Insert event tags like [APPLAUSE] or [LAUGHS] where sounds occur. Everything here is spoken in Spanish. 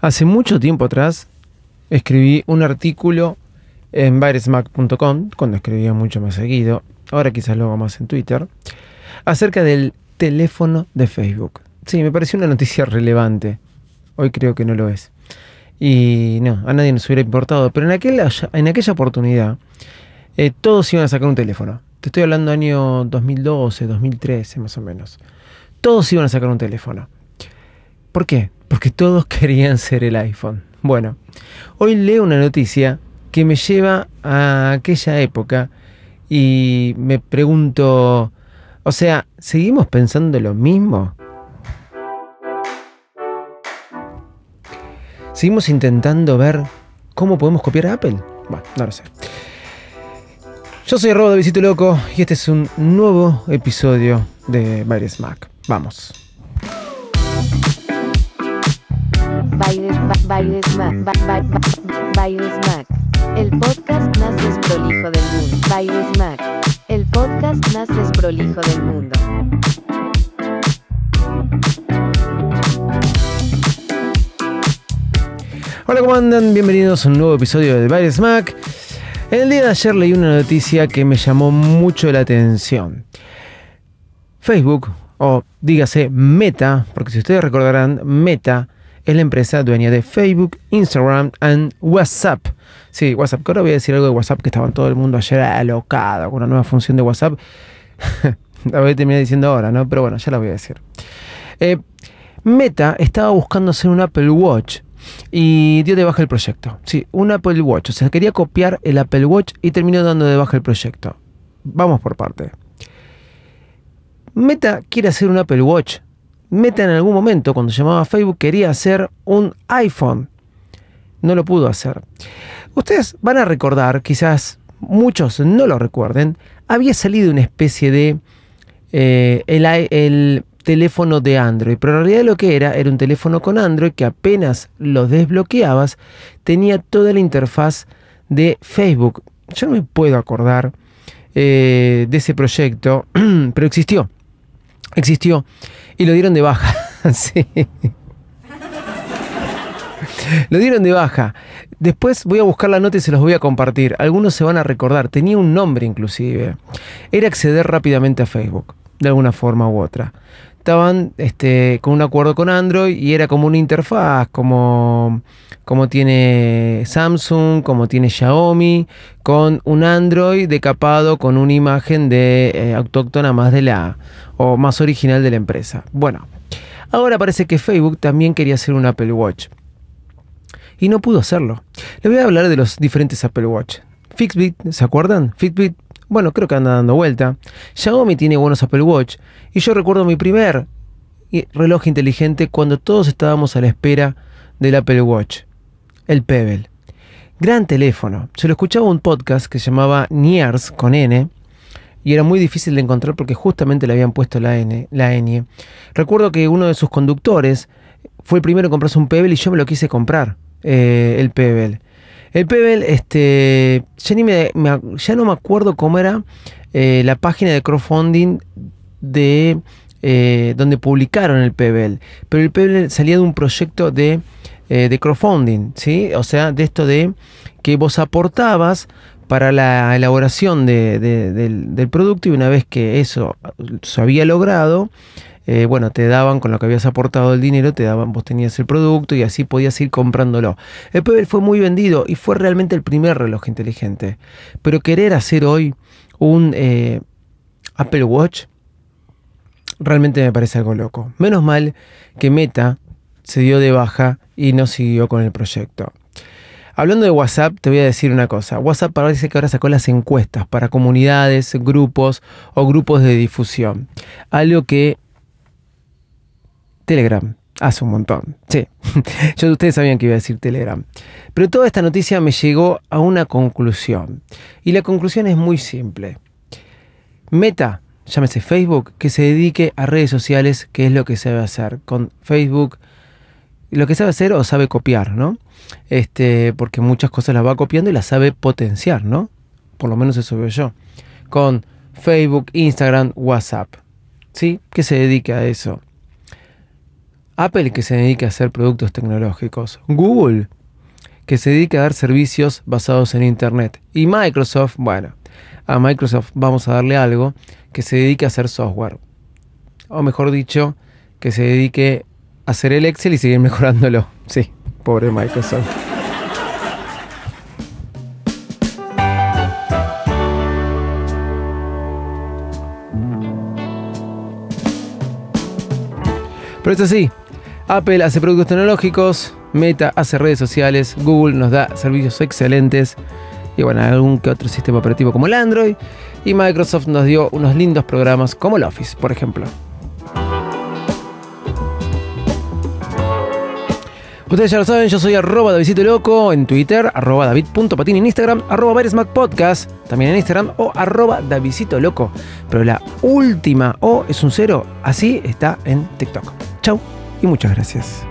Hace mucho tiempo atrás escribí un artículo en virusmac.com, cuando escribía mucho más seguido, ahora quizás lo hago más en Twitter, acerca del teléfono de Facebook. Sí, me pareció una noticia relevante. Hoy creo que no lo es. Y no, a nadie nos hubiera importado. Pero en aquella, en aquella oportunidad, eh, todos iban a sacar un teléfono. Te estoy hablando año 2012, 2013 más o menos. Todos iban a sacar un teléfono. ¿Por qué? Porque todos [LAUGHS] querían ser el iPhone. Bueno, hoy leo una noticia que me lleva a aquella época y me pregunto, o sea, ¿seguimos pensando lo mismo? ¿Seguimos intentando ver cómo podemos copiar a Apple? Bueno, no lo sé. Yo soy Robo de Visito Loco y este es un nuevo episodio de Virus Mac. Vamos. Virus Mac, el podcast más desprolijo del mundo. Virus Mac, el podcast más desprolijo del mundo. Hola, ¿cómo andan? Bienvenidos a un nuevo episodio de Virus Mac. El día de ayer leí una noticia que me llamó mucho la atención. Facebook, o dígase Meta, porque si ustedes recordarán, Meta es la empresa dueña de Facebook, Instagram y WhatsApp. Sí, WhatsApp, ahora voy a decir algo de WhatsApp que estaba todo el mundo ayer alocado con una nueva función de WhatsApp. [LAUGHS] la voy a terminar diciendo ahora, ¿no? Pero bueno, ya la voy a decir. Eh, Meta estaba buscando hacer un Apple Watch y dio de baja el proyecto. Sí, un Apple Watch. O sea, quería copiar el Apple Watch y terminó dando de baja el proyecto. Vamos por parte. Meta quiere hacer un Apple Watch. Meta en algún momento, cuando llamaba a Facebook, quería hacer un iPhone. No lo pudo hacer. Ustedes van a recordar, quizás muchos no lo recuerden, había salido una especie de eh, el, el, teléfono de Android, pero en realidad lo que era era un teléfono con Android que apenas lo desbloqueabas tenía toda la interfaz de Facebook. Yo no me puedo acordar eh, de ese proyecto, [CLEARS THROAT] pero existió, existió y lo dieron de baja. [LAUGHS] sí. Lo dieron de baja. Después voy a buscar la nota y se los voy a compartir. Algunos se van a recordar. Tenía un nombre inclusive. Era acceder rápidamente a Facebook, de alguna forma u otra estaban este, con un acuerdo con Android y era como una interfaz, como, como tiene Samsung, como tiene Xiaomi, con un Android decapado con una imagen de eh, autóctona más de la o más original de la empresa. Bueno, ahora parece que Facebook también quería hacer un Apple Watch y no pudo hacerlo. Le voy a hablar de los diferentes Apple Watch. Fitbit, ¿se acuerdan? Fitbit bueno, creo que anda dando vuelta. Xiaomi tiene buenos Apple Watch. Y yo recuerdo mi primer reloj inteligente cuando todos estábamos a la espera del Apple Watch. El Pebble. Gran teléfono. Se lo escuchaba un podcast que se llamaba Niers con N. Y era muy difícil de encontrar porque justamente le habían puesto la N, la. Recuerdo que uno de sus conductores fue el primero en comprarse un Pebble y yo me lo quise comprar. Eh, el Pebble. El Pebble, este, ya, ni me, ya no me acuerdo cómo era eh, la página de crowdfunding de eh, donde publicaron el Pebble, pero el Pebble salía de un proyecto de, eh, de crowdfunding, ¿sí? O sea, de esto de que vos aportabas para la elaboración de, del, del, producto y una vez que eso se había logrado, eh, bueno, te daban con lo que habías aportado el dinero, te daban, vos tenías el producto y así podías ir comprándolo. El Pebble fue muy vendido y fue realmente el primer reloj inteligente. Pero querer hacer hoy un eh, Apple Watch realmente me parece algo loco. Menos mal que Meta se dio de baja y no siguió con el proyecto. Hablando de WhatsApp, te voy a decir una cosa. WhatsApp parece que ahora sacó las encuestas para comunidades, grupos o grupos de difusión. Algo que Telegram. Hace un montón. Sí. [LAUGHS] Yo ustedes sabían que iba a decir Telegram. Pero toda esta noticia me llegó a una conclusión. Y la conclusión es muy simple. Meta, llámese Facebook, que se dedique a redes sociales, que es lo que sabe hacer. Con Facebook, lo que sabe hacer o sabe copiar, ¿no? Este, porque muchas cosas las va copiando y las sabe potenciar, ¿no? Por lo menos eso veo yo. Con Facebook, Instagram, WhatsApp. ¿Sí? Que se dedique a eso. Apple que se dedique a hacer productos tecnológicos. Google que se dedique a dar servicios basados en Internet. Y Microsoft, bueno, a Microsoft vamos a darle algo que se dedique a hacer software. O mejor dicho, que se dedique a hacer el Excel y seguir [LAUGHS] mejorándolo. Sí, pobre Microsoft. Pero esto sí, Apple hace productos tecnológicos, Meta hace redes sociales, Google nos da servicios excelentes y bueno, algún que otro sistema operativo como el Android y Microsoft nos dio unos lindos programas como el Office, por ejemplo. Ustedes ya lo saben, yo soy arroba Davidito en Twitter, arroba David.patín en Instagram, arroba Podcast también en Instagram o arroba Davidito Loco. Pero la última O es un cero, así está en TikTok. Chau y muchas gracias.